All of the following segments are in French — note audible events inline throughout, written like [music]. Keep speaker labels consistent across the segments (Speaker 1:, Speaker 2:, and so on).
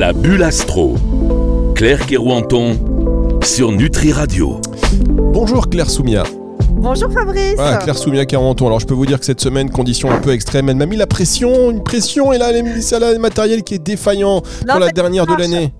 Speaker 1: La bulle astro. Claire Kerouanton sur Nutri Radio.
Speaker 2: Bonjour Claire Soumia.
Speaker 3: Bonjour Fabrice.
Speaker 2: Voilà, Claire Soumia 40 ans. Alors je peux vous dire que cette semaine, condition un peu extrême, elle m'a mis la pression, une pression, et là, elle a mis ça là, le matériel qui est défaillant
Speaker 3: Non,
Speaker 2: pour la dernière de l'année.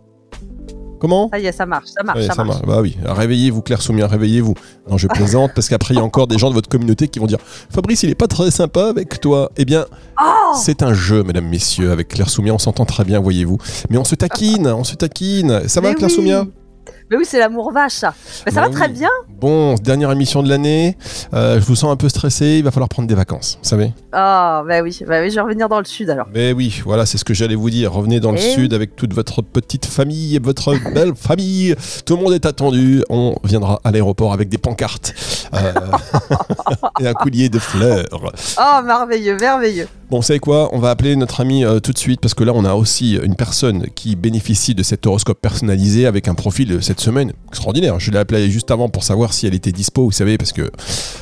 Speaker 2: Comment
Speaker 3: Ça y est, ça marche, ça marche,
Speaker 2: Ouais,
Speaker 3: ça,
Speaker 2: ça
Speaker 3: marche.
Speaker 2: marche. Bah oui, réveillez-vous Claire Soumia, réveillez-vous. Non, je plaisante parce qu'après il y a encore des gens de votre communauté qui vont dire Fabrice, il est pas très sympa avec toi. Eh bien,
Speaker 3: Oh
Speaker 2: c'est un jeu, mesdames, messieurs, avec Claire Soumia, on s'entend très bien, voyez-vous. Mais on se taquine, on se taquine. Ça va Claire
Speaker 3: oui.
Speaker 2: Soumia
Speaker 3: Mais oui, c'est l'amour vache, ça. Mais ça
Speaker 2: Bah
Speaker 3: va très bien.
Speaker 2: Bon, dernière émission de l'année, euh, je vous sens un peu stressé, il va falloir prendre des vacances, vous savez
Speaker 3: Ah, bah oui, bah oui, je vais revenir dans le sud alors.
Speaker 2: Mais oui, voilà, c'est ce que j'allais vous dire. Revenez dans le
Speaker 3: Eh
Speaker 2: sud avec toute votre petite famille et votre belle [laughs] famille. Tout le monde est attendu. On viendra à l'aéroport avec des pancartes euh, [laughs] et un collier de fleurs.
Speaker 3: Oh, merveilleux, merveilleux.
Speaker 2: Bon, vous savez quoi? On va appeler notre ami euh, tout de suite parce que là, on a aussi une personne qui bénéficie de cet horoscope personnalisé avec un profil euh, cette semaine extraordinaire. Je l'ai appelé juste avant pour savoir si elle était dispo, vous savez, parce que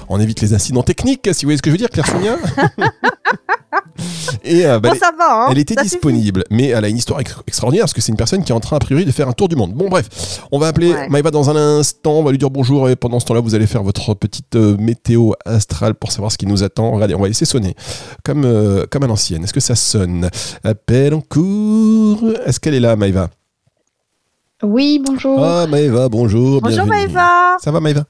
Speaker 2: on évite les incidents techniques, si vous voyez ce que je veux dire, Claire Sonia. [laughs] et euh, bah,
Speaker 3: bon, ça va, hein.
Speaker 2: elle était
Speaker 3: ça suffit.
Speaker 2: disponible, mais elle a une histoire ex- extraordinaire parce que c'est une personne qui est en train, a priori, de faire un tour du monde. Bon, bref, on va appeler
Speaker 3: Ouais.
Speaker 2: Maëva dans un instant, on va lui dire bonjour et pendant ce temps-là, vous allez faire votre petite euh, météo astrale pour savoir ce qui nous attend. Regardez, on va laisser sonner comme, euh, comme à l'ancienne. Est-ce que ça sonne? Appel en cours. Est-ce qu'elle est là, Maëva
Speaker 4: Oui, bonjour.
Speaker 2: Ah, Maëva, bonjour.
Speaker 3: Bonjour
Speaker 2: bienvenue.
Speaker 3: Maëva.
Speaker 2: Ça va, Maëva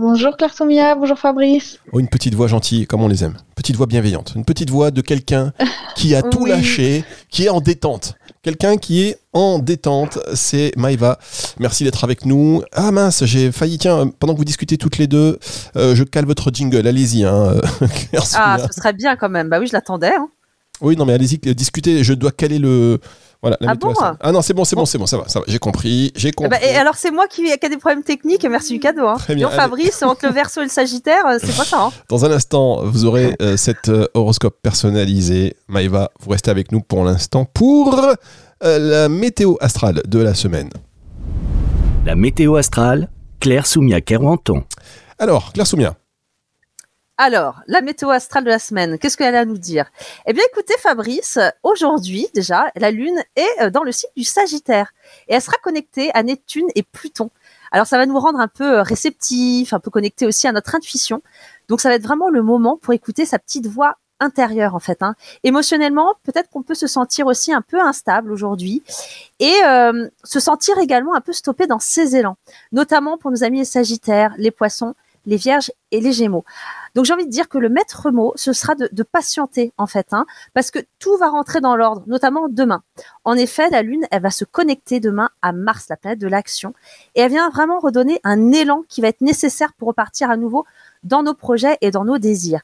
Speaker 4: Bonjour Claire Soumia, bonjour Fabrice.
Speaker 2: Oh, une petite voix gentille, comme on les aime. Petite voix bienveillante. Une petite voix de quelqu'un qui a tout
Speaker 3: Oui.
Speaker 2: lâché, qui est en détente. Quelqu'un qui est en détente, c'est Maïva. Merci d'être avec nous. Ah mince, j'ai failli, tiens, pendant que vous discutez toutes les deux, euh, je cale votre jingle. Allez-y, hein, [laughs] Claire
Speaker 3: Ah,
Speaker 2: Soumia.
Speaker 3: ce serait bien quand même. Bah oui, je l'attendais. Hein.
Speaker 2: Oui, non, mais allez-y, euh, discutez. Je dois caler le. Voilà, la
Speaker 3: Ah
Speaker 2: météo
Speaker 3: bon.
Speaker 2: Ah non, c'est bon, c'est bon, c'est bon, ça va, ça va. J'ai compris, j'ai
Speaker 3: Eh
Speaker 2: compris.
Speaker 3: ben, et alors, c'est moi qui, qui a des problèmes techniques. Merci du cadeau. Hein.
Speaker 2: Très bien,
Speaker 3: Fabrice, entre le verso et le sagittaire, euh, c'est pas ça. Hein.
Speaker 2: Dans un instant, vous aurez euh, cet euh, horoscope personnalisé. Maëva, vous restez avec nous pour l'instant pour euh, la météo astrale de la semaine.
Speaker 1: La météo astrale, Claire Soumia Kerouanton.
Speaker 2: Alors, Claire Soumia,
Speaker 3: Alors, la météo astrale de la semaine, qu'est-ce qu'elle a à nous dire? Eh bien, écoutez, Fabrice, aujourd'hui, déjà, la Lune est euh, dans le signe du Sagittaire et elle sera connectée à Neptune et Pluton. Alors, ça va nous rendre un peu euh, réceptifs, un peu connectés aussi à notre intuition. Donc, ça va être vraiment le moment pour écouter sa petite voix intérieure, en fait. Hein. Émotionnellement, peut-être qu'on peut se sentir aussi un peu instable aujourd'hui et euh, se sentir également un peu stoppé dans ses élans, notamment pour nos amis les Sagittaires, les Poissons, les Vierges et les Gémeaux. Donc j'ai envie de dire que le maître mot, ce sera de, patienter en fait, hein, parce que tout va rentrer dans l'ordre, notamment demain. En effet, la Lune, elle va se connecter demain à Mars, la planète de l'action, et elle vient vraiment redonner un élan qui va être nécessaire pour repartir à nouveau dans nos projets et dans nos désirs.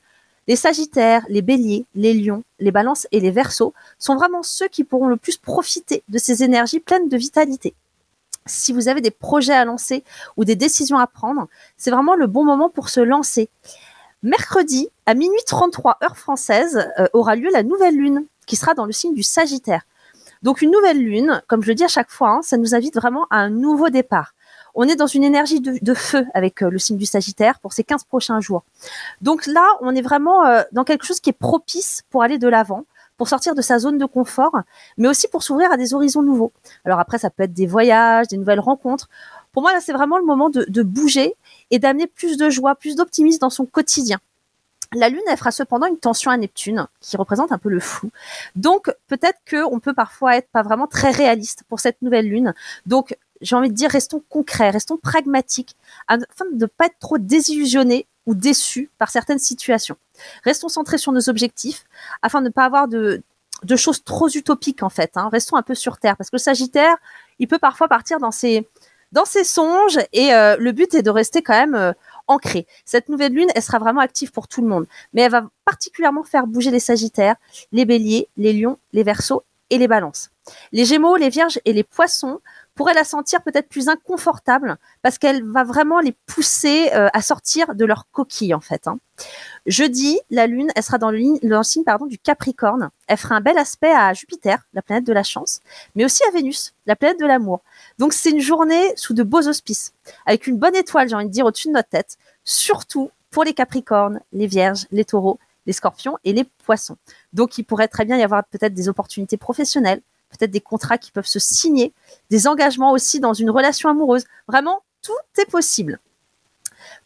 Speaker 3: Les Sagittaires, les Béliers, les Lions, les Balances et les Verseaux sont vraiment ceux qui pourront le plus profiter de ces énergies pleines de vitalité. Si vous avez des projets à lancer ou des décisions à prendre, c'est vraiment le bon moment pour se lancer. Mercredi, à minuit 33 heure française, euh, aura lieu la nouvelle lune, qui sera dans le signe du Sagittaire. Donc une nouvelle lune, comme je le dis à chaque fois, hein, ça nous invite vraiment à un nouveau départ. On est dans une énergie de, feu avec euh, le signe du Sagittaire pour ces 15 prochains jours. Donc là, on est vraiment euh, dans quelque chose qui est propice pour aller de l'avant, pour sortir de sa zone de confort, mais aussi pour s'ouvrir à des horizons nouveaux. Alors après, ça peut être des voyages, des nouvelles rencontres. Pour moi, là, c'est vraiment le moment de bouger et d'amener plus de joie, plus d'optimisme dans son quotidien. La Lune, elle fera cependant une tension à Neptune, qui représente un peu le flou. Donc, peut-être qu'on peut parfois être pas vraiment très réaliste pour cette nouvelle Lune. Donc, j'ai envie de dire, restons concrets, restons pragmatiques, afin de ne pas être trop désillusionnés ou déçus par certaines situations. Restons centrés sur nos objectifs, afin de ne pas avoir de, choses trop utopiques, en fait. hein. Restons un peu sur Terre, parce que le Sagittaire, il peut parfois partir dans ses, dans ses songes, et euh, le but est de rester quand même euh, ancrée. Cette nouvelle lune, elle sera vraiment active pour tout le monde, mais elle va particulièrement faire bouger les Sagittaires, les Béliers, les Lions, les Verseaux et les Balances. Les Gémeaux, les Vierges et les Poissons pourraient la sentir peut-être plus inconfortable parce qu'elle va vraiment les pousser euh, à sortir de leur coquille en fait. hein. Jeudi, la Lune, elle sera dans le, signe du Capricorne. Elle fera un bel aspect à Jupiter, la planète de la chance, mais aussi à Vénus, la planète de l'amour. Donc c'est une journée sous de beaux auspices, avec une bonne étoile, j'ai envie de dire, au-dessus de notre tête, surtout pour les Capricornes, les Vierges, les Taureaux, les Scorpions et les Poissons. Donc il pourrait très bien y avoir peut-être des opportunités professionnelles, peut-être des contrats qui peuvent se signer, des engagements aussi dans une relation amoureuse. Vraiment, tout est possible.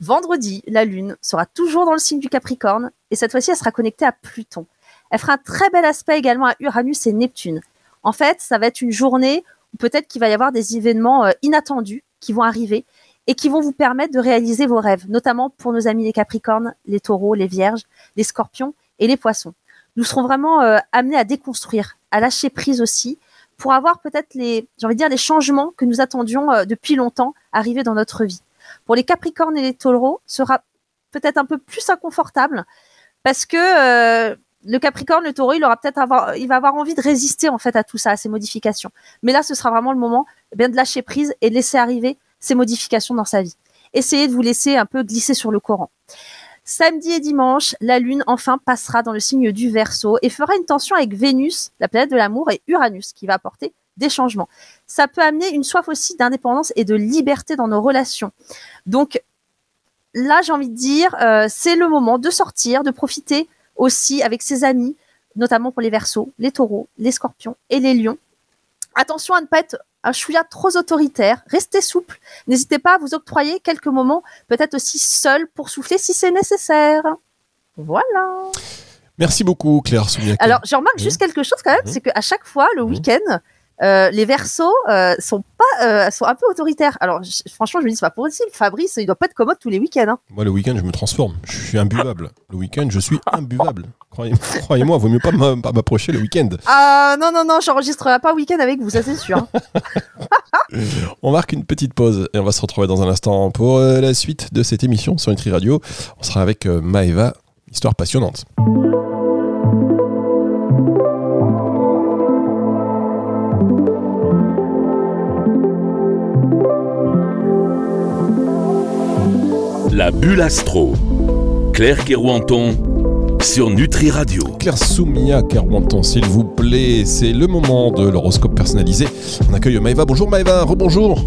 Speaker 3: Vendredi, la Lune sera toujours dans le signe du Capricorne et cette fois-ci, elle sera connectée à Pluton. Elle fera un très bel aspect également à Uranus et Neptune. En fait, ça va être une journée où peut-être qu'il va y avoir des événements euh, inattendus qui vont arriver et qui vont vous permettre de réaliser vos rêves, notamment pour nos amis les Capricornes, les Taureaux, les Vierges, les Scorpions et les Poissons. Nous serons vraiment euh, amenés à déconstruire, à lâcher prise aussi, pour avoir peut-être les, j'ai envie de dire, les changements que nous attendions euh, depuis longtemps arriver dans notre vie. Pour les Capricornes et les Taureaux, sera peut-être un peu plus inconfortable parce que euh, le Capricorne, le Taureau, il aura peut-être va avoir envie de résister en fait à tout ça, à ces modifications. Mais là, ce sera vraiment le moment eh bien de lâcher prise et de laisser arriver ces modifications dans sa vie. Essayez de vous laisser un peu glisser sur le courant. Samedi et dimanche, la Lune enfin passera dans le signe du Verseau et fera une tension avec Vénus, la planète de l'amour, et Uranus, qui va apporter des changements. Ça peut amener une soif aussi d'indépendance et de liberté dans nos relations. Donc là, j'ai envie de dire, euh, c'est le moment de sortir, de profiter aussi avec ses amis, notamment pour les Verseaux, les Taureaux, les Scorpions et les Lions. Attention à ne pas être un chouïa trop autoritaire, restez souple. N'hésitez pas à vous octroyer quelques moments, peut-être aussi seul pour souffler si c'est nécessaire. Voilà.
Speaker 2: Merci beaucoup, Claire Soumiak.
Speaker 3: Alors, je remarque juste quelque chose quand même, c'est qu'à chaque fois, le week-end, euh, les versos euh, sont pas, euh, sont un peu autoritaires. Alors, je- franchement, je me dis, c'est pas possible. Fabrice, il doit pas être commode tous les week-ends. hein.
Speaker 2: Moi, le week-end, je me transforme. Je suis imbuvable. Le week-end, je suis imbuvable. Croyez- Croyez-moi, vaut mieux pas m'a- pas m'approcher le week-end.
Speaker 3: Ah non, non, non, j'enregistrerai pas week-end avec vous, ça c'est sûr. hein. [laughs]
Speaker 2: On marque une petite pause et on va se retrouver dans un instant pour la suite de cette émission sur Nutri Radio. On sera avec Maeva, histoire passionnante.
Speaker 1: La bulle astro. Claire Kerouanton sur Nutri Radio.
Speaker 2: Claire Soumia Carmenton, s'il vous plaît, c'est le moment de l'horoscope personnalisé. On accueille Maëva. Bonjour Maëva, rebonjour.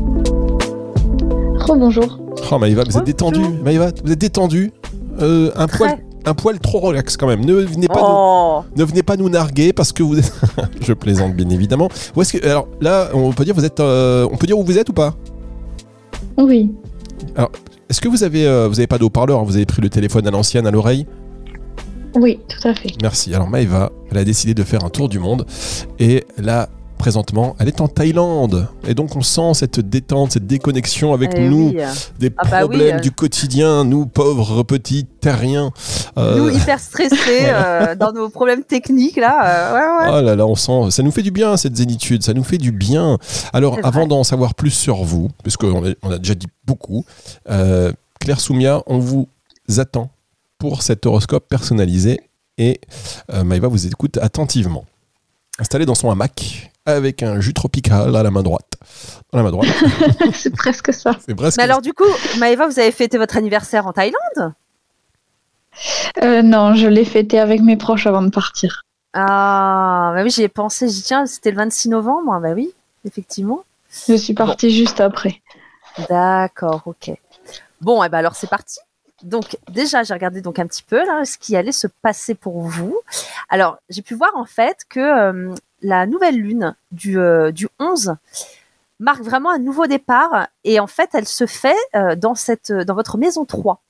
Speaker 4: Rebonjour.
Speaker 2: Oh Maëva, vous êtes détendue. Maëva, vous êtes détendue. Euh, un, poil, un poil trop relax quand même. Ne venez pas,
Speaker 3: Oh,
Speaker 2: nous, ne venez pas nous narguer parce que vous êtes... [laughs] Je plaisante bien évidemment. Où est-ce que... Alors là, on peut dire, vous êtes, euh, on peut dire où vous êtes ou pas?
Speaker 4: Oui.
Speaker 2: Est-ce que vous avez, euh, vous avez pas de haut-parleur hein Vous avez pris le téléphone à l'ancienne à l'oreille?
Speaker 4: Oui, tout à fait.
Speaker 2: Merci. Alors Maëva, elle a décidé de faire un tour du monde et là, présentement, elle est en Thaïlande. Et donc on sent cette détente, cette déconnexion avec
Speaker 3: eh
Speaker 2: nous,
Speaker 3: oui.
Speaker 2: des
Speaker 3: Ah bah oui,
Speaker 2: problèmes du quotidien, nous pauvres petits terriens. Euh,
Speaker 3: Nous hyper stressés [laughs] euh, dans nos problèmes techniques là. euh, ouais, ouais.
Speaker 2: Oh là là, on sent, ça nous fait du bien cette zénitude, ça nous fait du bien. Alors, avant d'en savoir plus sur vous, puisqu'on a, on a déjà dit beaucoup, Claire Soumia, on vous attend pour cet horoscope personnalisé et euh, Maëva vous écoute attentivement. Installée dans son hamac avec un jus tropical à la main droite. Dans la main droite, [laughs]
Speaker 4: c'est presque ça.
Speaker 2: c'est presque.
Speaker 3: Mais alors du coup, Maëva, vous avez fêté votre anniversaire en Thaïlande?
Speaker 4: Euh, non, je l'ai fêté avec mes proches avant de partir.
Speaker 3: Ah, bah oui, j'y ai pensé. J'y tiens, c'était le 26 novembre. Bah oui, effectivement.
Speaker 4: Je suis partie juste après.
Speaker 3: D'accord, ok. Bon, et ben alors c'est parti. Donc déjà, j'ai regardé donc un petit peu là ce qui allait se passer pour vous. Alors, j'ai pu voir en fait que euh, la nouvelle lune du, euh, du 11 marque vraiment un nouveau départ et en fait, elle se fait euh, dans cette dans votre maison 3.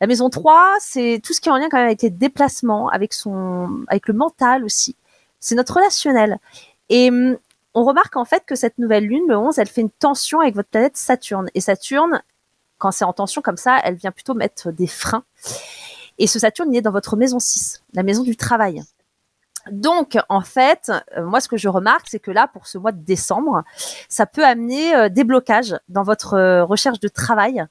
Speaker 3: La maison 3, c'est tout ce qui est en lien quand même avec les déplacements, avec son le mental aussi. C'est notre relationnel. Et hum, on remarque en fait que cette nouvelle lune, le 11, elle fait une tension avec votre planète Saturne. Et Saturne, quand c'est en tension comme ça, elle vient plutôt mettre des freins. Et ce Saturne, il est dans votre maison 6, la maison du travail. Donc, en fait, euh, moi, ce que je remarque, c'est que là, pour ce mois de décembre, ça peut amener euh, des blocages dans votre euh, recherche de travail,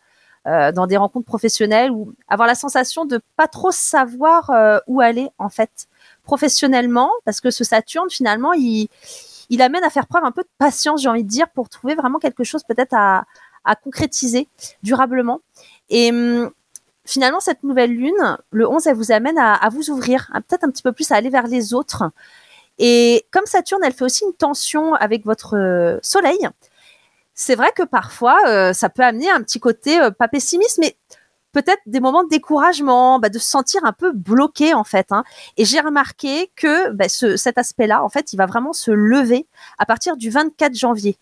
Speaker 3: dans des rencontres professionnelles, ou avoir la sensation de pas trop savoir où aller, en fait, professionnellement, parce que ce Saturne, finalement, il, amène à faire preuve un peu de patience, j'ai envie de dire, pour trouver vraiment quelque chose peut-être à, à concrétiser durablement. Et hum, finalement, cette nouvelle lune, le 11, elle vous amène à, vous ouvrir, à peut-être un petit peu plus à aller vers les autres. Et comme Saturne, elle fait aussi une tension avec votre euh, soleil, c'est vrai que parfois, euh, ça peut amener un petit côté euh, pas pessimiste, mais peut-être des moments de découragement, bah, de se sentir un peu bloqué en fait. Hein. Et j'ai remarqué que bah, ce, cet aspect-là, en fait, il va vraiment se lever à partir du 24 janvier.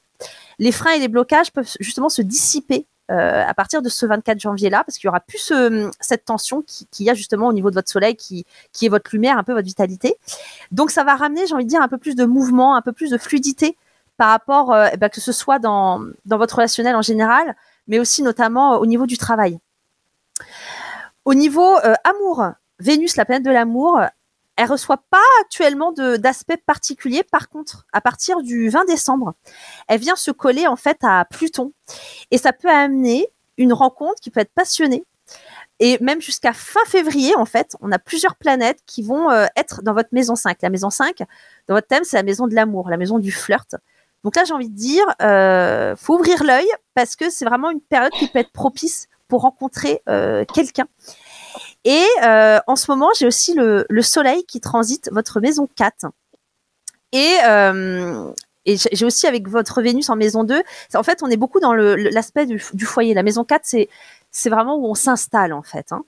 Speaker 3: Les freins et les blocages peuvent justement se dissiper euh, à partir de ce 24 janvier-là, parce qu'il y aura plus ce, cette tension qui, qui y a justement au niveau de votre soleil, qui, qui est votre lumière, un peu votre vitalité. Donc ça va ramener, j'ai envie de dire, un peu plus de mouvement, un peu plus de fluidité par rapport, euh, eh ben, que ce soit dans, dans votre relationnel en général, mais aussi notamment euh, au niveau du travail. Au niveau amour, Vénus, la planète de l'amour, elle reçoit pas actuellement d'aspect particulier. Par contre, à partir du 20 décembre, elle vient se coller en fait à Pluton et ça peut amener une rencontre qui peut être passionnée. Et même jusqu'à fin février, en fait, on a plusieurs planètes qui vont euh, être dans votre maison 5. La maison 5, dans votre thème, c'est la maison de l'amour, la maison du flirt. Donc là, j'ai envie de dire, euh, faut ouvrir l'œil parce que c'est vraiment une période qui peut être propice pour rencontrer euh, quelqu'un. Et euh, en ce moment, j'ai aussi le, le, soleil qui transite votre maison 4. Et, euh, j'ai aussi avec votre Vénus en maison 2. En fait, on est beaucoup dans l'aspect du, foyer. La maison 4, c'est vraiment où on s'installe, en fait. Hein.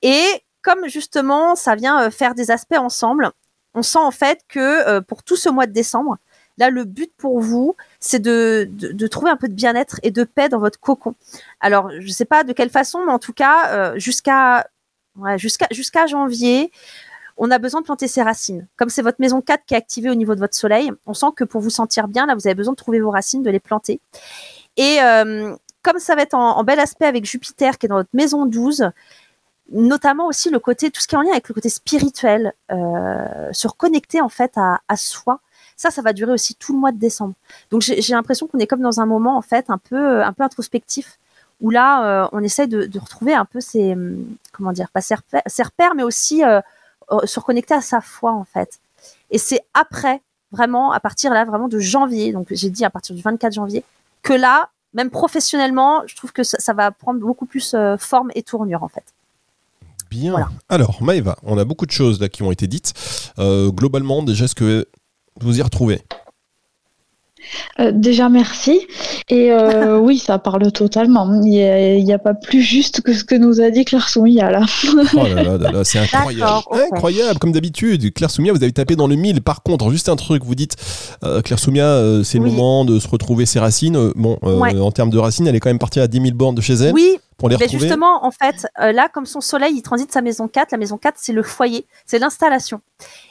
Speaker 3: Et comme justement, ça vient euh, faire des aspects ensemble, on sent en fait que pour tout ce mois de décembre, Là, le but pour vous, c'est de, de, trouver un peu de bien-être et de paix dans votre cocon. Alors, je ne sais pas de quelle façon, mais en tout cas, jusqu'à jusqu'à janvier, on a besoin de planter ses racines. Comme c'est votre maison 4 qui est activée au niveau de votre soleil, on sent que pour vous sentir bien, là, vous avez besoin de trouver vos racines, de les planter. Et euh, comme ça va être en, bel aspect avec Jupiter qui est dans votre maison 12, notamment aussi le côté, tout ce qui est en lien avec le côté spirituel, euh, se reconnecter en fait à, à soi, ça, ça va durer aussi tout le mois de décembre. Donc j'ai l'impression qu'on est comme dans un moment en fait un peu, un peu introspectif où là, euh, on essaie de, de, retrouver un peu ses, hum, comment dire, pas ses repères, ses repères mais aussi euh, euh, se reconnecter à sa foi en fait. Et c'est après, vraiment, à partir là, vraiment de janvier, donc j'ai dit à partir du 24 janvier, que là, même professionnellement, je trouve que ça, ça va prendre beaucoup plus euh, forme et tournure en fait.
Speaker 2: Bien. Voilà. Alors, Maëva, on a beaucoup de choses là qui ont été dites. Euh, globalement, déjà, est-ce que vous y retrouvez?
Speaker 4: Euh, déjà merci. Et euh, [laughs] oui ça parle totalement. Il n'y a, a, pas plus juste que ce que nous a dit Claire Soumia là.
Speaker 2: Oh là là, là, là c'est incroyable. okay. incroyable comme d'habitude. Claire Soumia vous avez tapé dans le mille. Par contre juste un truc vous dites euh, Claire Soumia euh, c'est oui. le moment de se retrouver ses racines. Bon ouais. en termes de racines elle est quand même partie à 10 000 bornes de chez elle.
Speaker 3: Oui pour les retrouver justement en fait là comme son soleil il transite sa maison 4 la maison 4 c'est le foyer c'est l'installation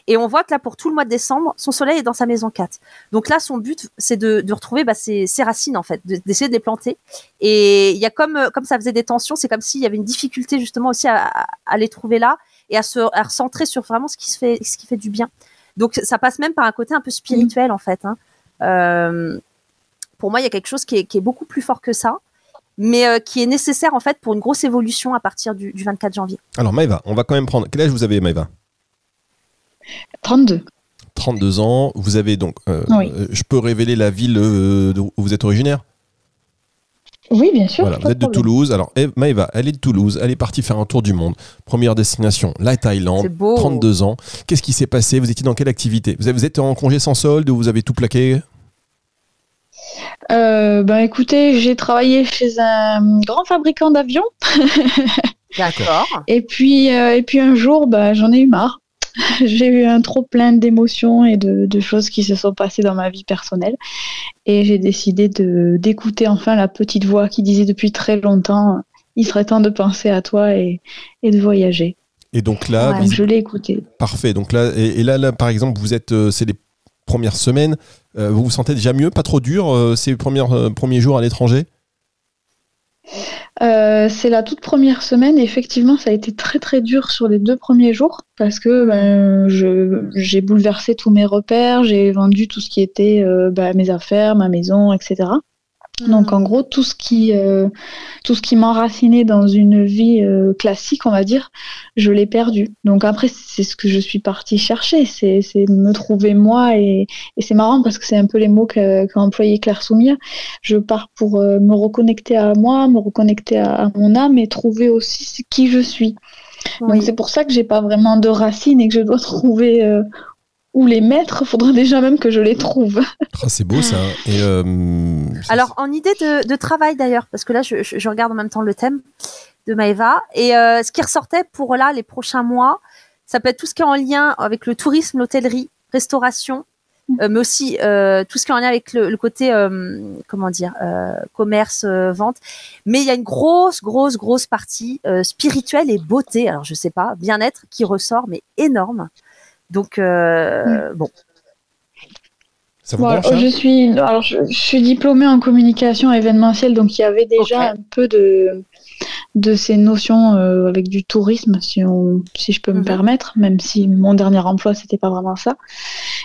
Speaker 3: et on voit que là, pour tout le mois de décembre, son soleil est dans sa maison 4. Donc là, son but, c'est de, de, retrouver bah, ses, ses, racines, en fait, d'essayer de, de, les planter. Et il y a comme, comme ça faisait des tensions, c'est comme s'il y avait une difficulté justement aussi à, à, à, les trouver là et à se à recentrer sur vraiment ce qui, se fait, ce qui fait du bien. Donc ça passe même par un côté un peu spirituel, mmh. en fait. Hein. Euh, pour moi, il y a quelque chose qui est, qui est, beaucoup plus fort que ça mais euh, qui est nécessaire en fait pour une grosse évolution à partir du, du 24 janvier.
Speaker 2: Alors Maëva, on va quand même prendre. Quel âge vous avez Maëva
Speaker 4: 32.
Speaker 2: 32 ans. Vous avez donc. Euh, oui. Je peux révéler la ville euh, où vous êtes originaire?
Speaker 4: Oui, bien sûr.
Speaker 2: Voilà, vous êtes de Toulouse. Alors, Maëva, elle est de Toulouse. Elle est partie faire un tour du monde. Première destination, la Thaïlande. 32 ans. Qu'est-ce qui s'est passé? Vous étiez dans quelle activité? Vous, avez, vous êtes en congé sans solde ou vous avez tout plaqué?
Speaker 4: Euh, ben écoutez, j'ai travaillé chez un grand fabricant d'avions.
Speaker 3: D'accord. [laughs]
Speaker 4: et puis euh, et puis un jour, ben, j'en ai eu marre. [laughs] j'ai eu un trop plein d'émotions et de, de, choses qui se sont passées dans ma vie personnelle. Et j'ai décidé d'écouter enfin la petite voix qui disait depuis très longtemps il serait temps de penser à toi et, et de voyager.
Speaker 2: Et donc là,
Speaker 4: ouais, vous... je l'ai écouté.
Speaker 2: Parfait. Donc là, et, et là, là, par exemple, vous êtes, euh, c'est les premières semaines, euh, vous vous sentez déjà mieux, pas trop dur euh, ces euh, premiers jours à l'étranger?
Speaker 4: C'est la toute première semaine. Effectivement, ça a été très très dur sur les deux premiers jours parce que ben, j'ai bouleversé tous mes repères, j'ai vendu tout ce qui était ben, mes affaires, ma maison, etc. Donc en gros tout ce qui euh, tout ce qui m'enracinait dans une vie euh, classique, on va dire, je l'ai perdu. Donc après c'est ce que je suis partie chercher, c'est me trouver moi et, et c'est marrant parce que c'est un peu les mots qu'a qu employé Claire Soumia. Je pars pour euh, me reconnecter à moi, me reconnecter à, à, mon âme et trouver aussi qui je suis. Oui. Donc c'est pour ça que j'ai pas vraiment de racines et que je dois [laughs] trouver euh, où les mettre, faudra déjà même que je les trouve.
Speaker 2: Ah, c'est beau ça. Et euh,
Speaker 3: Alors en idée de, de travail d'ailleurs, parce que là je, je, regarde en même temps le thème de Maeva. Et euh, ce qui ressortait pour là les prochains mois, ça peut être tout ce qui est en lien avec le tourisme, l'hôtellerie, restauration, euh, mais aussi euh, tout ce qui est en lien avec le, le côté, euh, comment dire, euh, commerce, euh, vente. Mais il y a une grosse, grosse, grosse partie euh, spirituelle et beauté. Alors je sais pas, bien-être qui ressort, mais énorme. Donc euh, bon,
Speaker 2: Ça vous branche hein
Speaker 4: je suis, alors je, je suis diplômée en communication événementielle, donc il y avait déjà un peu de, de ces notions euh, avec du tourisme, si, on, si je peux me
Speaker 3: Mhm.
Speaker 4: permettre, même si mon dernier emploi, c'était pas vraiment ça.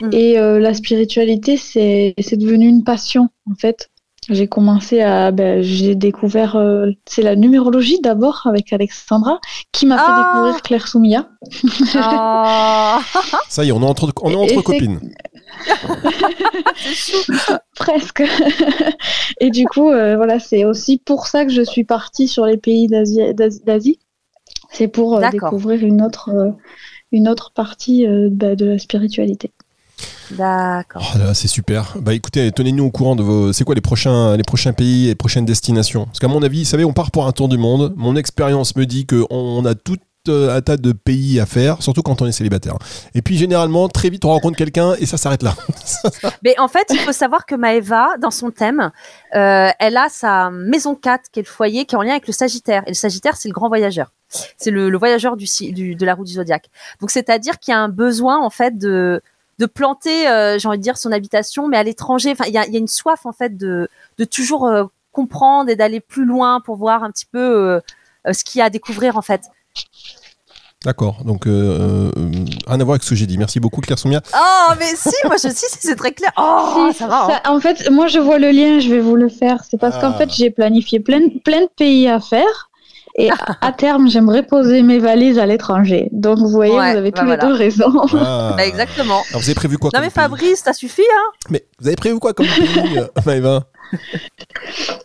Speaker 3: Mhm.
Speaker 4: Et euh, la spiritualité, c'est c'est devenu une passion, en fait. J'ai commencé à, ben, j'ai découvert, euh, c'est la numérologie d'abord avec Alexandra, qui m'a
Speaker 3: Ah
Speaker 4: fait découvrir Claire Soumia.
Speaker 3: Ah,
Speaker 2: Ça y est, on est entre, on est entre copines. [laughs]
Speaker 4: Presque. [laughs] Et du coup, euh, voilà, c'est aussi pour ça que je suis partie sur les pays d'Asie. C'est pour euh, découvrir une autre, euh, une autre partie euh, bah, de la spiritualité.
Speaker 3: D'accord.
Speaker 2: Oh c'est super. Bah écoutez, tenez-nous au courant de vos. C'est quoi les prochains, les prochains pays et les prochaines destinations? Parce qu'à mon avis, vous savez, on part pour un tour du monde. Mon expérience me dit qu'on on a tout euh, un tas de pays à faire, surtout quand on est célibataire. Et puis généralement, très vite, on rencontre quelqu'un et ça s'arrête là. [laughs]
Speaker 3: Mais en fait, il faut savoir que Maeva, dans son thème, euh, elle a sa maison 4, qui est le foyer, qui est en lien avec le Sagittaire. Et le Sagittaire, c'est le grand voyageur. C'est le, le voyageur du- de la roue du zodiaque. Donc, c'est-à-dire qu'il y a un besoin, en fait, de, de planter, euh, j'ai envie de dire, son habitation, mais à l'étranger. Enfin, il y a, il y a une soif, en fait, de, de toujours euh, comprendre et d'aller plus loin pour voir un petit peu euh, ce qu'il y a à découvrir, en fait.
Speaker 2: D'accord, donc euh, rien à voir avec ce que j'ai dit. Merci beaucoup, Claire Soumia.
Speaker 3: Oh, mais [laughs] si, moi, je si, c'est très clair. Oh,
Speaker 4: Si,
Speaker 3: ça va. hein.
Speaker 4: ça- en fait, moi, je vois le lien, je vais vous le faire. C'est parce
Speaker 2: Ah.
Speaker 4: qu'en fait, j'ai planifié plein, plein de pays à faire. Et à, terme, j'aimerais poser mes valises à l'étranger. Donc, vous voyez,
Speaker 3: Ouais,
Speaker 4: vous avez
Speaker 3: bah
Speaker 4: tous les deux raison.
Speaker 2: Ah. [laughs]
Speaker 3: Bah, exactement.
Speaker 2: Alors, vous avez prévu quoi
Speaker 3: Non,
Speaker 2: comme
Speaker 3: mais
Speaker 2: pays
Speaker 3: Fabrice, ça suffit, hein.
Speaker 2: Mais vous avez prévu quoi comme [laughs] pays, euh, Maëva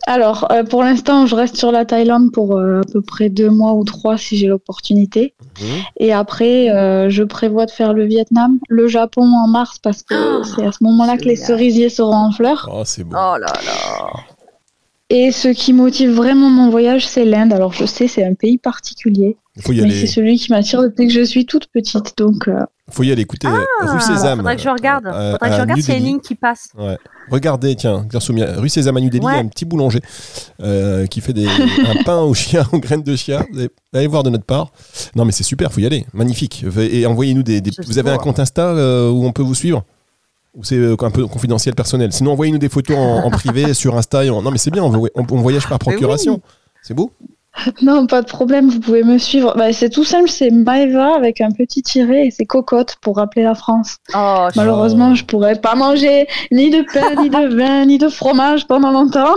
Speaker 4: Alors, euh, pour l'instant, je reste sur la Thaïlande pour euh, à peu près deux mois ou trois si j'ai l'opportunité.
Speaker 2: Mhm.
Speaker 4: Et après, euh, je prévois de faire le Vietnam, le Japon en mars parce que
Speaker 3: Ah,
Speaker 4: c'est à ce moment-là que les cerisiers seront en fleurs.
Speaker 2: Oh, c'est beau.
Speaker 3: Oh là là.
Speaker 4: Et ce qui motive vraiment mon voyage, c'est l'Inde. Alors, je sais, c'est un pays particulier,
Speaker 2: Il faut y
Speaker 4: mais c'est
Speaker 2: aller.
Speaker 4: celui qui m'attire depuis que je suis toute petite. Donc, euh,
Speaker 2: faut y aller. Écoutez, rue
Speaker 3: Ah,
Speaker 2: Sésame.
Speaker 3: Faudrait que je regarde.
Speaker 2: euh,
Speaker 3: Faudrait que je regarde
Speaker 2: New
Speaker 3: s'il y a une ligne qui passe.
Speaker 2: Ouais. Regardez, tiens, rue Sésame à New Delhi, il y a un petit boulanger euh, qui fait des, un [laughs] pain aux chiens, aux graines de chia. Allez, voir de notre part. Non, mais c'est super, faut y aller. Magnifique. Et envoyez-nous des. vous avez un compte Insta euh, où on peut vous suivre? Ou c'est euh, un peu confidentiel personnel Sinon, envoyez-nous des photos en, en privé sur Insta. et en- Non, mais c'est bien, on, voyage par
Speaker 3: oui.
Speaker 2: procuration. C'est beau [laughs]
Speaker 4: non, pas de problème, vous pouvez me suivre. Bah, c'est tout simple, c'est Maeva avec un petit tiret et c'est cocotte pour rappeler la France.
Speaker 3: Oh, je-
Speaker 4: Malheureusement, je pourrais pas manger ni de pain, ni de vin, ni de fromage pendant longtemps.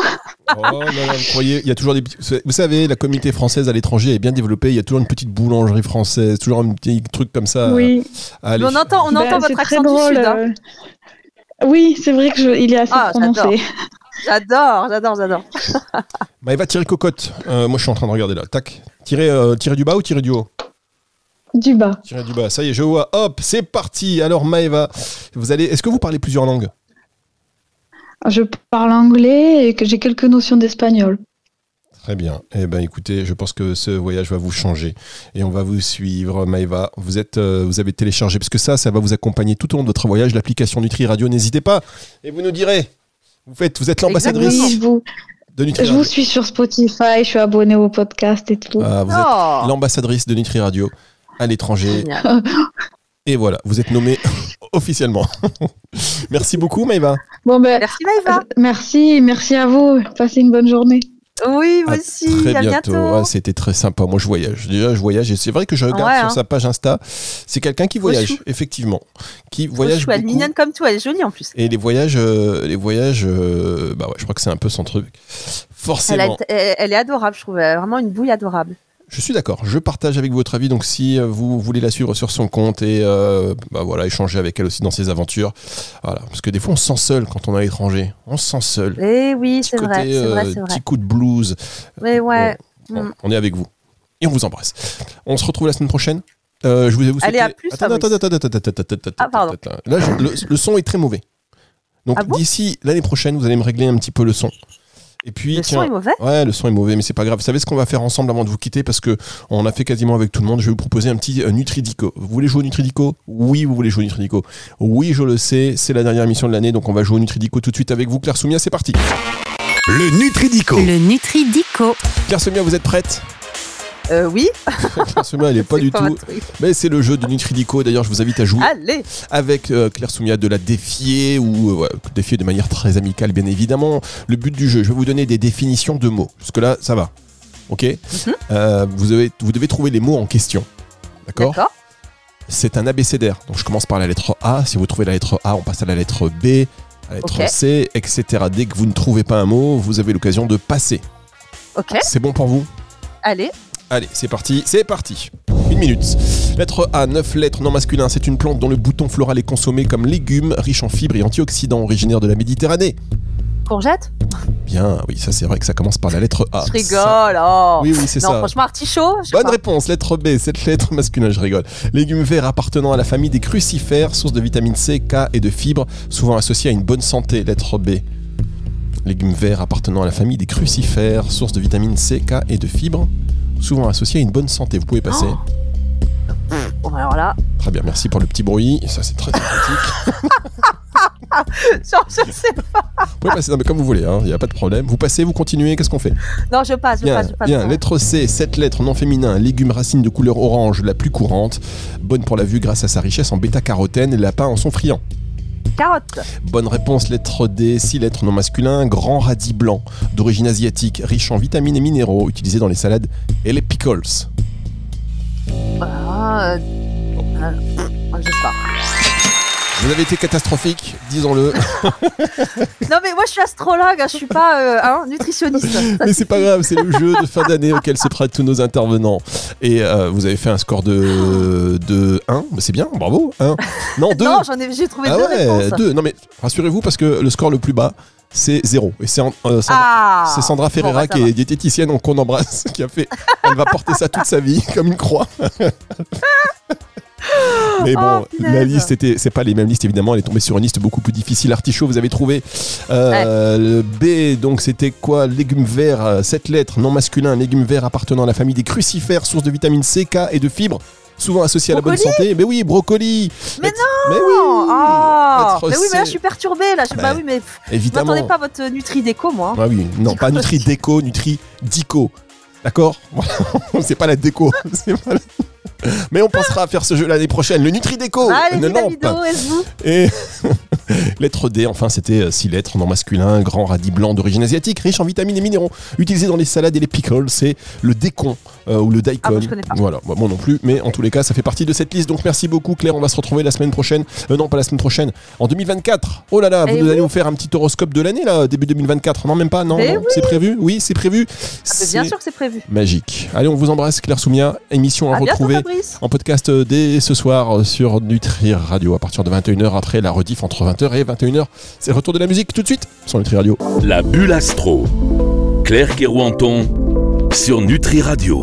Speaker 2: Oh non, non, vous croyez, il y a toujours des petits- Vous savez, la communauté française à l'étranger est bien développée. Il y a toujours une petite boulangerie française, toujours un petit truc comme ça.
Speaker 4: oui.
Speaker 2: à
Speaker 3: on entend, on entend votre
Speaker 4: c'est très
Speaker 3: accent du
Speaker 4: drôle,
Speaker 3: sud. hein.
Speaker 4: euh. Oui, c'est vrai que je- est assez
Speaker 3: Ah,
Speaker 4: prononcé.
Speaker 3: J'adore. J'adore, j'adore, [laughs] j'adore.
Speaker 2: Maëva, tirer cocotte. Euh, moi, je suis en train de regarder là. Tac. Tirer, euh, tirer du bas ou tirer du haut
Speaker 4: Du bas.
Speaker 2: Tirer du bas. Ça y est, je vois. Hop, c'est parti. Alors, Maëva, vous allez. Est-ce que vous parlez plusieurs langues?
Speaker 4: Je parle anglais et que j'ai quelques notions d'espagnol.
Speaker 2: Très bien. Eh ben, écoutez, je pense que ce voyage va vous changer et on va vous suivre, Maëva. Vous êtes, euh, vous avez téléchargé parce que ça, ça va vous accompagner tout au long de votre voyage. L'application Nutri Radio, n'hésitez pas et vous nous direz. Vous faites, vous êtes l'ambassadrice
Speaker 4: Oui, je vous,
Speaker 2: de Nutri
Speaker 4: je vous
Speaker 2: Radio.
Speaker 4: suis sur Spotify, je suis abonnée au podcast et tout.
Speaker 2: Ah, vous êtes
Speaker 3: Oh,
Speaker 2: l'ambassadrice de Nutri Radio à l'étranger. Et voilà, vous êtes nommée [laughs] officiellement. [laughs] Merci beaucoup, Maëva.
Speaker 4: Bon ben,
Speaker 3: Merci Maëva.
Speaker 4: merci, merci à vous. Passez une bonne journée.
Speaker 3: Oui, moi aussi.
Speaker 2: très
Speaker 3: à
Speaker 2: bientôt.
Speaker 3: bientôt.
Speaker 2: Ah, C'était très sympa. Moi, je voyage. Déjà, je voyage et c'est vrai que je regarde
Speaker 3: Ouais,
Speaker 2: sur
Speaker 3: hein.
Speaker 2: sa page Insta. C'est quelqu'un qui voyage, effectivement, qui voyage
Speaker 3: elle est mignonne comme tout, elle est jolie en plus.
Speaker 2: Et les voyages, euh, les voyages, euh, bah ouais, je crois que c'est un peu son truc.
Speaker 3: Elle,
Speaker 2: Forcément.
Speaker 3: a- elle- elle est adorable, je trouve. Elle est vraiment une bouille adorable.
Speaker 2: Je suis d'accord. Je partage avec votre avis. Donc, si euh, vous voulez la suivre sur son compte et euh, bah voilà, échanger avec elle aussi dans ses aventures, voilà, parce que des fois, on se sent seul quand on est à l'étranger. On se sent seul.
Speaker 3: Eh oui, c'est vrai, c'est vrai,
Speaker 2: euh,
Speaker 3: c'est vrai.
Speaker 2: petit coup de blues.
Speaker 3: Ouais.
Speaker 2: Bon,
Speaker 3: Mm.
Speaker 2: on est avec vous et on vous embrasse. On se retrouve la semaine prochaine. Euh, je vous ai vous
Speaker 3: Allez, à plus,
Speaker 2: Attends, attends, attends, attends, attends,
Speaker 3: Ah, pardon.
Speaker 2: Là, je- le, le son est très mauvais. Donc
Speaker 3: Ah bon?
Speaker 2: d'ici l'année prochaine, vous allez me régler un petit peu le son. Et puis,
Speaker 3: Le
Speaker 2: tiens,
Speaker 3: son est mauvais?
Speaker 2: Ouais, le son est mauvais, mais c'est pas grave. Vous savez ce qu'on va faire ensemble avant de vous quitter parce que on a fait quasiment avec tout le monde. Je vais vous proposer un petit euh, Nutridico. Vous voulez jouer au Nutridico? Oui, vous voulez jouer au Nutridico. Oui, je le sais. C'est la dernière émission de l'année, donc on va jouer au Nutridico tout de suite avec vous, Claire Soumia. C'est parti.
Speaker 1: Le Nutridico.
Speaker 5: Le Nutridico.
Speaker 2: Claire Soumia, vous êtes prête?
Speaker 3: Euh, Oui.
Speaker 2: Claire Soumia, elle est [laughs] pas du tout. Mais c'est le jeu de Nutridico. D'ailleurs, je vous invite à jouer
Speaker 3: Allez
Speaker 2: avec euh, Claire Soumia de la défier ou euh, ouais, défier de manière très amicale, bien évidemment. Le but du jeu, je vais vous donner des définitions de mots. Parce que là, ça va. Ok?
Speaker 3: Mhm.
Speaker 2: Euh, vous, avez, vous devez trouver les mots en question. D'accord? C'est un abécédaire. Donc je commence par la lettre A. Si vous trouvez la lettre A, on passe à la lettre B, à la lettre. C, etc. Dès que vous ne trouvez pas un mot, vous avez l'occasion de passer.
Speaker 3: Ok,
Speaker 2: C'est bon pour vous?
Speaker 3: Allez.
Speaker 2: Allez, c'est parti, c'est parti. Une minute. Lettre A, 9 lettres, non masculin. C'est une plante dont le bouton floral est consommé comme légume, riche en fibres et antioxydants, originaire de la Méditerranée.
Speaker 3: Courgette?
Speaker 2: Bien, oui, ça c'est vrai que ça commence par la lettre A.
Speaker 3: Je rigole. Oh.
Speaker 2: Oui, oui, c'est
Speaker 3: non,
Speaker 2: ça.
Speaker 3: franchement, artichaut.
Speaker 2: Bonne
Speaker 3: pas.
Speaker 2: réponse, lettre B, cette lettre masculin, je rigole. Légumes verts appartenant à la famille des crucifères, source de vitamine C, K et de fibres, souvent associés à une bonne santé, lettre B. Légumes verts appartenant à la famille des crucifères, source de vitamine C, K et de fibres, souvent associés à une bonne santé. Vous pouvez passer.
Speaker 3: Oh. Alors là,
Speaker 2: Très bien, merci pour le petit bruit. Ça, c'est très sympathique. [laughs]
Speaker 3: genre, je sais pas.
Speaker 2: Vous pouvez passer, non, mais comme vous voulez, il n'y a pas de problème. Vous passez, vous continuez, qu'est-ce qu'on fait?
Speaker 3: Non, je passe, je
Speaker 2: Bien,
Speaker 3: passe, je passe.
Speaker 2: bien. Lettre C, cette lettre non féminin, légume racine de couleur orange, la plus courante, bonne pour la vue grâce à sa richesse en bêta-carotène, les lapins en sont friands.
Speaker 3: Carotte.
Speaker 2: Bonne réponse, lettre D, six lettres non masculin, grand radis blanc, d'origine asiatique, riche en vitamines et minéraux, utilisé dans les salades et les pickles.
Speaker 3: Ah, euh, euh, je sais pas.
Speaker 2: Vous avez été catastrophique, disons-le, [laughs]
Speaker 3: Non, mais moi, je suis astrologue, hein, je suis pas euh, hein, nutritionniste. Ça,
Speaker 2: mais c'est pas grave, c'est le jeu de fin d'année [laughs] auquel se prêtent tous nos intervenants. Et euh, vous avez fait un score de, de 1, c'est bien, bravo. 1. Non, 2.
Speaker 3: Non, j'en ai, j'ai trouvé
Speaker 2: ah
Speaker 3: deux
Speaker 2: ouais,
Speaker 3: réponses.
Speaker 2: 2. Non mais rassurez-vous parce que le score le plus bas, c'est 0. Et c'est euh, Sandra-
Speaker 3: Ah Bon,
Speaker 2: Ferreira
Speaker 3: bah,
Speaker 2: qui
Speaker 3: va.
Speaker 2: est diététicienne donc qu'on embrasse, [laughs] qui a fait. Elle va porter ça toute sa vie comme une croix. [gasps] Mais bon,
Speaker 3: Oh, punaise.
Speaker 2: la liste était, c'est pas les mêmes listes évidemment. Elle est tombée sur une liste beaucoup plus difficile. Artichaut, vous avez trouvé. Euh, le B, donc c'était quoi Légumes verts, euh, 7 lettres, non masculin, légumes verts appartenant à la famille des crucifères, source de vitamine C, K et de fibres. Souvent associés à la bonne santé. Mais oui, brocoli.
Speaker 3: Mais
Speaker 2: Lettre- Mais oui.
Speaker 3: Oh
Speaker 2: Lettre
Speaker 3: Mais oui, mais là, je suis perturbée, là. Je... Bah
Speaker 2: Bah,
Speaker 3: oui, mais
Speaker 2: Évidemment.
Speaker 3: m'attendais pas votre Nutri-Déco, moi.
Speaker 2: Ah oui, non, pas Nutri Déco, Nutri Dico. D'accord? Voilà. [laughs] C'est pas la déco. [laughs] c'est pas la- Mais on pensera à faire ce jeu l'année prochaine. Le Nutri Déco.
Speaker 3: Allez,
Speaker 2: une lampe.
Speaker 3: Davido, êtes-vous
Speaker 2: Et [laughs] lettre D, enfin, c'était 6 lettres, non masculin, grand radis blanc d'origine asiatique, riche en vitamines et minéraux, utilisé dans les salades et les pickles. C'est le décon euh, ou le daikon.
Speaker 3: Ah.
Speaker 2: Voilà, moi moi non plus, mais en tous les cas, ça fait partie de cette liste. Donc merci beaucoup, Claire. On va se retrouver la semaine prochaine. Euh, non, pas la semaine prochaine, en 2024. Oh là là, vous
Speaker 3: Eh
Speaker 2: nous allez
Speaker 3: oui.
Speaker 2: nous faire un petit horoscope de l'année, là, début 2024. Non, même pas, non,
Speaker 3: Mais
Speaker 2: non, c'est prévu Oui, c'est prévu.
Speaker 3: Ah, Bien sûr que c'est prévu.
Speaker 2: Magique. Allez, on vous embrasse, Claire Soumia. Émission à,
Speaker 3: À bientôt,
Speaker 2: retrouver
Speaker 3: Fabrice.
Speaker 2: en podcast euh, dès ce soir euh, sur Nutri Radio à partir de 21h après la rediff entre 20h et 21h. C'est le retour de la musique tout de suite sur Nutri Radio.
Speaker 1: La bulle astro. Claire Kerouanton sur Nutri Radio.